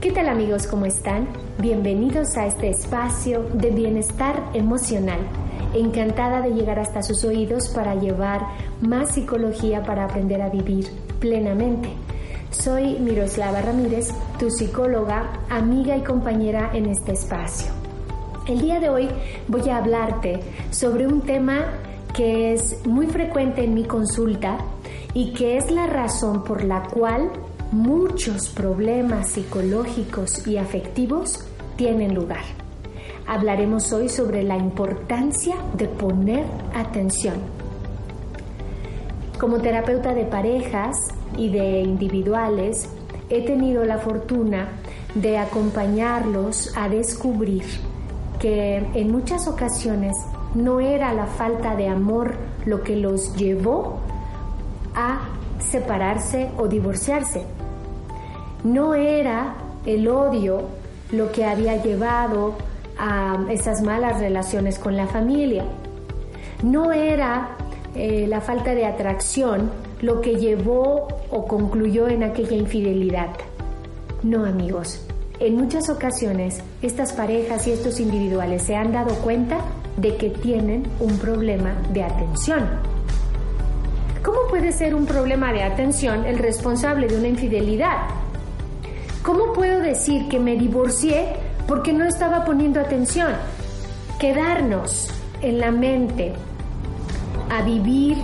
¿Qué tal amigos? ¿Cómo están? Bienvenidos a este espacio de bienestar emocional. Encantada de llegar hasta sus oídos para llevar más psicología para aprender a vivir plenamente. Soy Miroslava Ramírez, tu psicóloga, amiga y compañera en este espacio. El día de hoy voy a hablarte sobre un tema que es muy frecuente en mi consulta y que es la razón por la cual muchos problemas psicológicos y afectivos tienen lugar. Hablaremos hoy sobre la importancia de poner atención. Como terapeuta de parejas y de individuales, he tenido la fortuna de acompañarlos a descubrir que en muchas ocasiones no era la falta de amor lo que los llevó a separarse o divorciarse. No era el odio lo que había llevado a esas malas relaciones con la familia. No era eh, la falta de atracción lo que llevó o concluyó en aquella infidelidad. No amigos, en muchas ocasiones estas parejas y estos individuales se han dado cuenta de que tienen un problema de atención. ¿Cómo puede ser un problema de atención el responsable de una infidelidad? ¿Cómo puedo decir que me divorcié porque no estaba poniendo atención? Quedarnos en la mente a vivir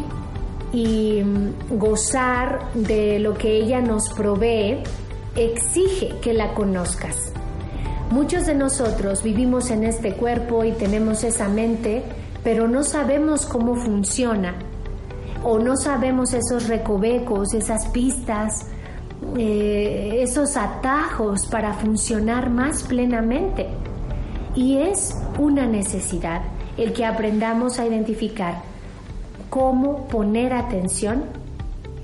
y mm, gozar de lo que ella nos provee exige que la conozcas. Muchos de nosotros vivimos en este cuerpo y tenemos esa mente, pero no sabemos cómo funciona o no sabemos esos recovecos, esas pistas, eh, esos atajos para funcionar más plenamente. Y es una necesidad el que aprendamos a identificar cómo poner atención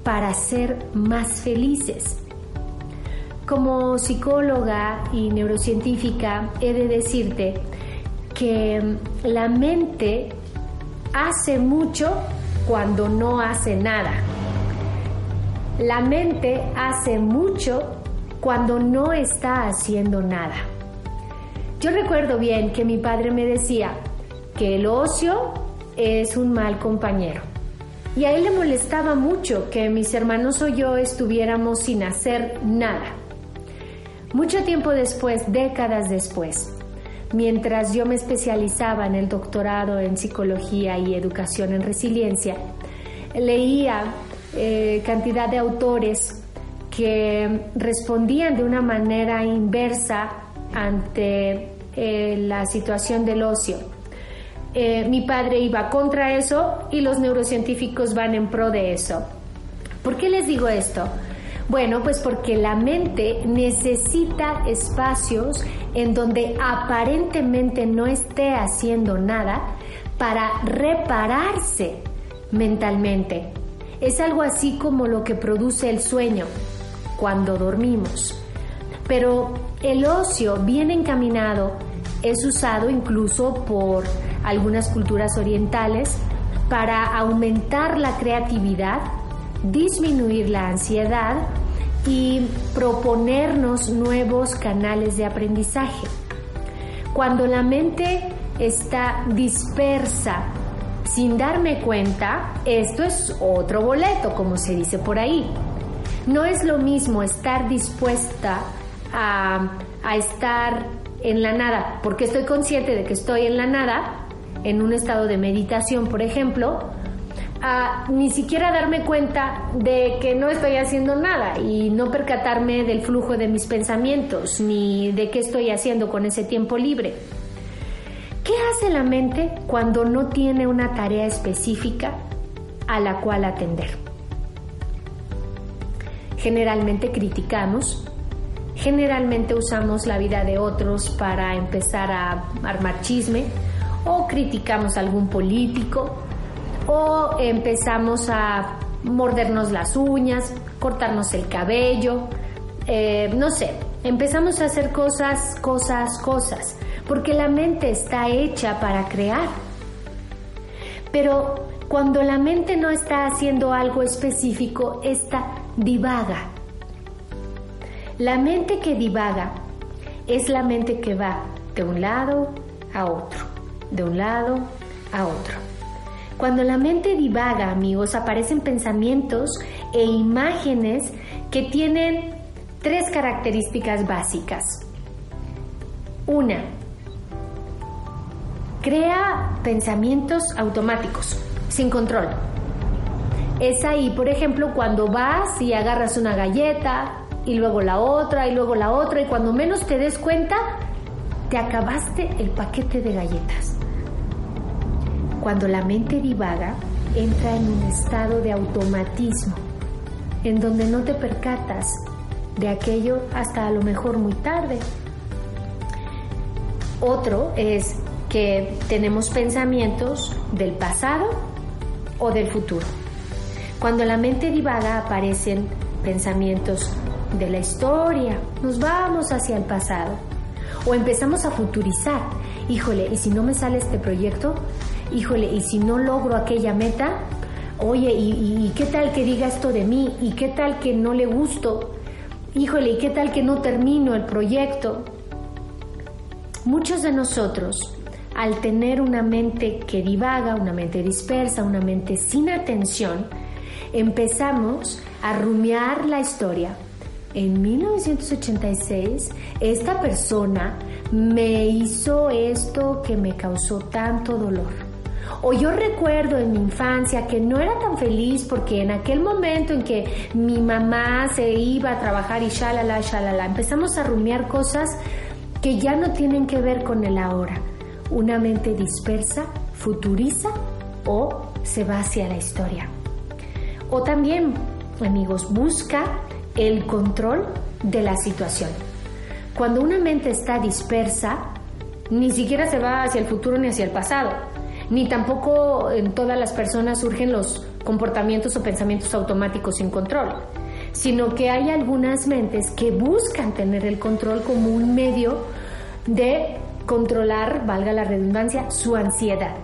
para ser más felices. Como psicóloga y neurocientífica he de decirte que la mente hace mucho cuando no hace nada. La mente hace mucho cuando no está haciendo nada. Yo recuerdo bien que mi padre me decía que el ocio es un mal compañero. Y a él le molestaba mucho que mis hermanos o yo estuviéramos sin hacer nada. Mucho tiempo después, décadas después, mientras yo me especializaba en el doctorado en psicología y educación en resiliencia, leía eh, cantidad de autores que respondían de una manera inversa ante eh, la situación del ocio. Eh, mi padre iba contra eso y los neurocientíficos van en pro de eso. ¿Por qué les digo esto? Bueno, pues porque la mente necesita espacios en donde aparentemente no esté haciendo nada para repararse mentalmente. Es algo así como lo que produce el sueño cuando dormimos. Pero el ocio bien encaminado es usado incluso por algunas culturas orientales para aumentar la creatividad disminuir la ansiedad y proponernos nuevos canales de aprendizaje. Cuando la mente está dispersa sin darme cuenta, esto es otro boleto, como se dice por ahí. No es lo mismo estar dispuesta a, estar en la nada, porque estoy consciente de que estoy en la nada, en un estado de meditación, por ejemplo, a ni siquiera darme cuenta de que no estoy haciendo nada y no percatarme del flujo de mis pensamientos ni de qué estoy haciendo con ese tiempo libre. ¿Qué hace la mente cuando no tiene una tarea específica a la cual atender? Generalmente criticamos, generalmente usamos la vida de otros para empezar a armar chisme o criticamos a algún político o empezamos a mordernos las uñas, cortarnos el cabello, eh, no sé, empezamos a hacer cosas, cosas, cosas, porque la mente está hecha para crear. Pero cuando la mente no está haciendo algo específico, está divaga. La mente que divaga es la mente que va de un lado a otro, de un lado a otro. Cuando la mente divaga, amigos, aparecen pensamientos e imágenes que tienen tres características básicas. Una, crea pensamientos automáticos, sin control. Es ahí, por ejemplo, cuando vas y agarras una galleta y luego la otra y luego la otra y cuando menos te des cuenta, te acabaste el paquete de galletas. Cuando la mente divaga, entra en un estado de automatismo, en donde no te percatas de aquello hasta a lo mejor muy tarde. Otro es que tenemos pensamientos del pasado o del futuro. Cuando la mente divaga aparecen pensamientos de la historia, nos vamos hacia el pasado o empezamos a futurizar. Híjole, ¿y si no me sale este proyecto? Híjole, ¿y si no logro aquella meta? Oye, ¿y, qué tal que diga esto de mí? ¿Y qué tal que no le gusto? Híjole, ¿y qué tal que no termino el proyecto? Muchos de nosotros al tener una mente que divaga, una mente dispersa, una mente sin atención, empezamos a rumiar la historia. En 1986, esta persona me hizo esto que me causó tanto dolor. O yo recuerdo en mi infancia que no era tan feliz porque en aquel momento en que mi mamá se iba a trabajar y shalala, shalala, empezamos a rumiar cosas que ya no tienen que ver con el ahora una mente dispersa futuriza o se va hacia la historia. O también, amigos, busca el control de la situación. Cuando una mente está dispersa, ni siquiera se va hacia el futuro ni hacia el pasado, ni tampoco en todas las personas surgen los comportamientos o pensamientos automáticos sin control, sino que hay algunas mentes que buscan tener el control como un medio de controlar, valga la redundancia, su ansiedad.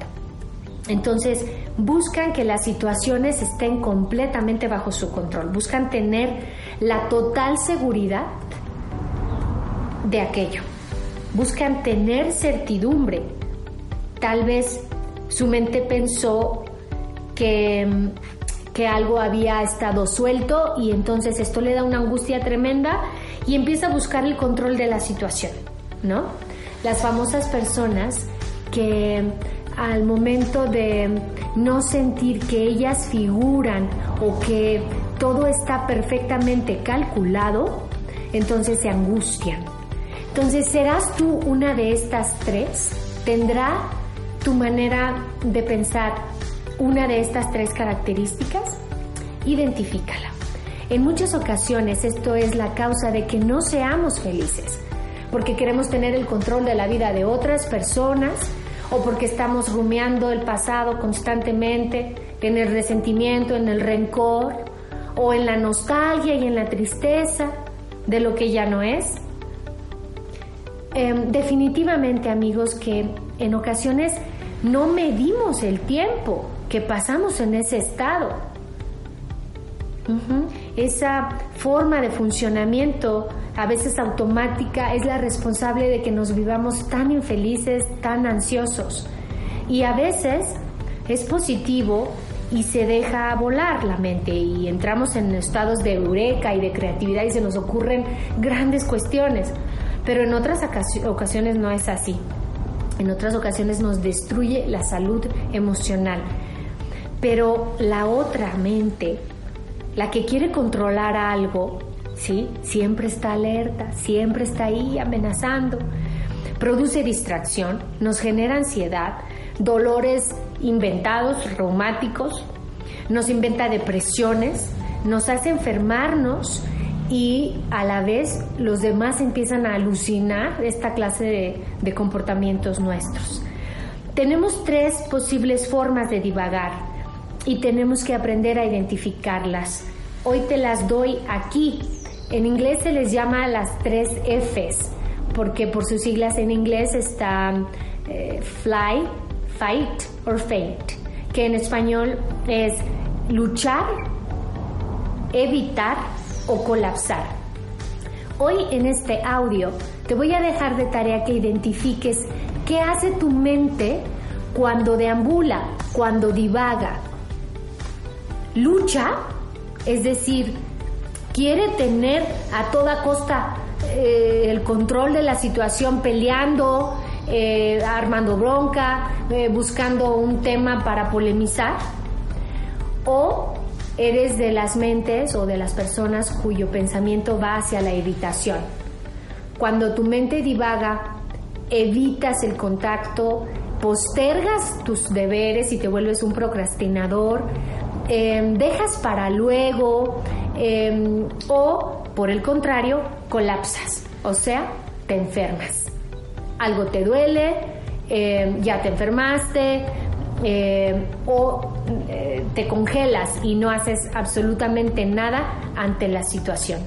Entonces, buscan que las situaciones estén completamente bajo su control, buscan tener la total seguridad de aquello, buscan tener certidumbre. Tal vez su mente pensó que, que algo había estado suelto y entonces esto le da una angustia tremenda y empieza a buscar el control de la situación, ¿no? Las famosas personas que al momento de no sentir que ellas figuran o que todo está perfectamente calculado, entonces se angustian. Entonces, ¿serás tú una de estas tres? ¿Tendrá tu manera de pensar una de estas tres características? Identifícala. En muchas ocasiones esto es la causa de que no seamos felices porque queremos tener el control de la vida de otras personas o porque estamos rumiando el pasado constantemente, en el resentimiento, en el rencor o en la nostalgia y en la tristeza de lo que ya no es. Em, definitivamente amigos que en ocasiones no medimos el tiempo que pasamos en ese estado. Esa forma de funcionamiento a veces automática, es la responsable de que nos vivamos tan infelices, tan ansiosos. Y a veces es positivo y se deja volar la mente y entramos en estados de eureka y de creatividad y se nos ocurren grandes cuestiones. Pero en otras ocasiones no es así. En otras ocasiones nos destruye la salud emocional. Pero la otra mente, la que quiere controlar algo, ¿sí? Siempre está alerta, siempre está ahí amenazando. Produce distracción, nos genera ansiedad, dolores inventados, reumáticos, nos inventa depresiones, nos hace enfermarnos y a la vez los demás empiezan a alucinar esta clase de, de comportamientos nuestros. Tenemos tres posibles formas de divagar y tenemos que aprender a identificarlas. Hoy te las doy aquí en inglés se les llama las tres Fs, porque por sus siglas en inglés está eh, fly, fight or faint, que en español es luchar, evitar o colapsar. Hoy en este audio te voy a dejar de tarea que identifiques qué hace tu mente cuando deambula, cuando divaga. Lucha, es decir, quiere tener a toda costa eh, el control de la situación peleando, eh, armando bronca, eh, buscando un tema para polemizar, o eres de las mentes o de las personas cuyo pensamiento va hacia la evitación. Cuando tu mente divaga, evitas el contacto, postergas tus deberes y te vuelves un procrastinador, em, dejas para luego em, o, por el contrario, colapsas, o sea, te enfermas. Algo te duele, em, ya te enfermaste, o eh, te congelas y no haces absolutamente nada ante la situación.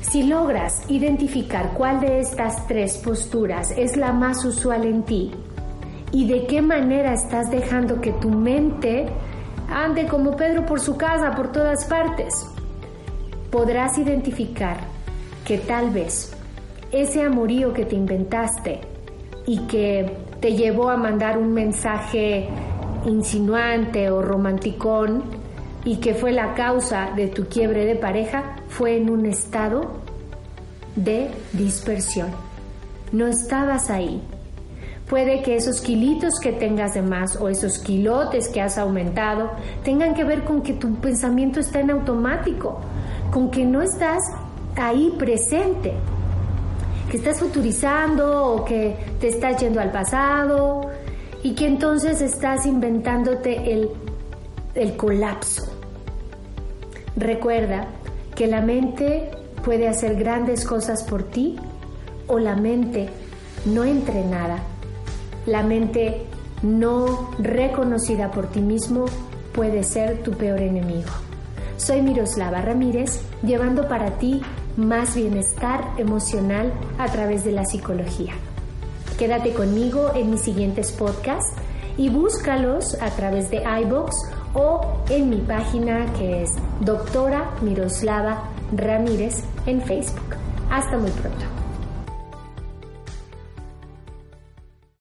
Si logras identificar cuál de estas tres posturas es la más usual en ti y de qué manera estás dejando que tu mente ande como Pedro por su casa, por todas partes, podrás identificar que tal vez ese amorío que te inventaste y que te llevó a mandar un mensaje insinuante o romanticón y que fue la causa de tu quiebre de pareja fue en un estado de dispersión. No estabas ahí. Puede que esos kilitos que tengas de más o esos kilotes que has aumentado tengan que ver con que tu pensamiento está en automático, con que no estás ahí presente, que estás futurizando o que te estás yendo al pasado y que entonces estás inventándote el, el colapso. Recuerda que la mente puede hacer grandes cosas por ti o la mente no entrenada, la mente no reconocida por ti mismo puede ser tu peor enemigo. Soy Miroslava Ramírez, llevando para ti más bienestar emocional a través de la psicología. Quédate conmigo en mis siguientes podcasts y búscalos a través de iBox o en mi página que es doctora Miroslava Ramírez en Facebook. Hasta muy pronto.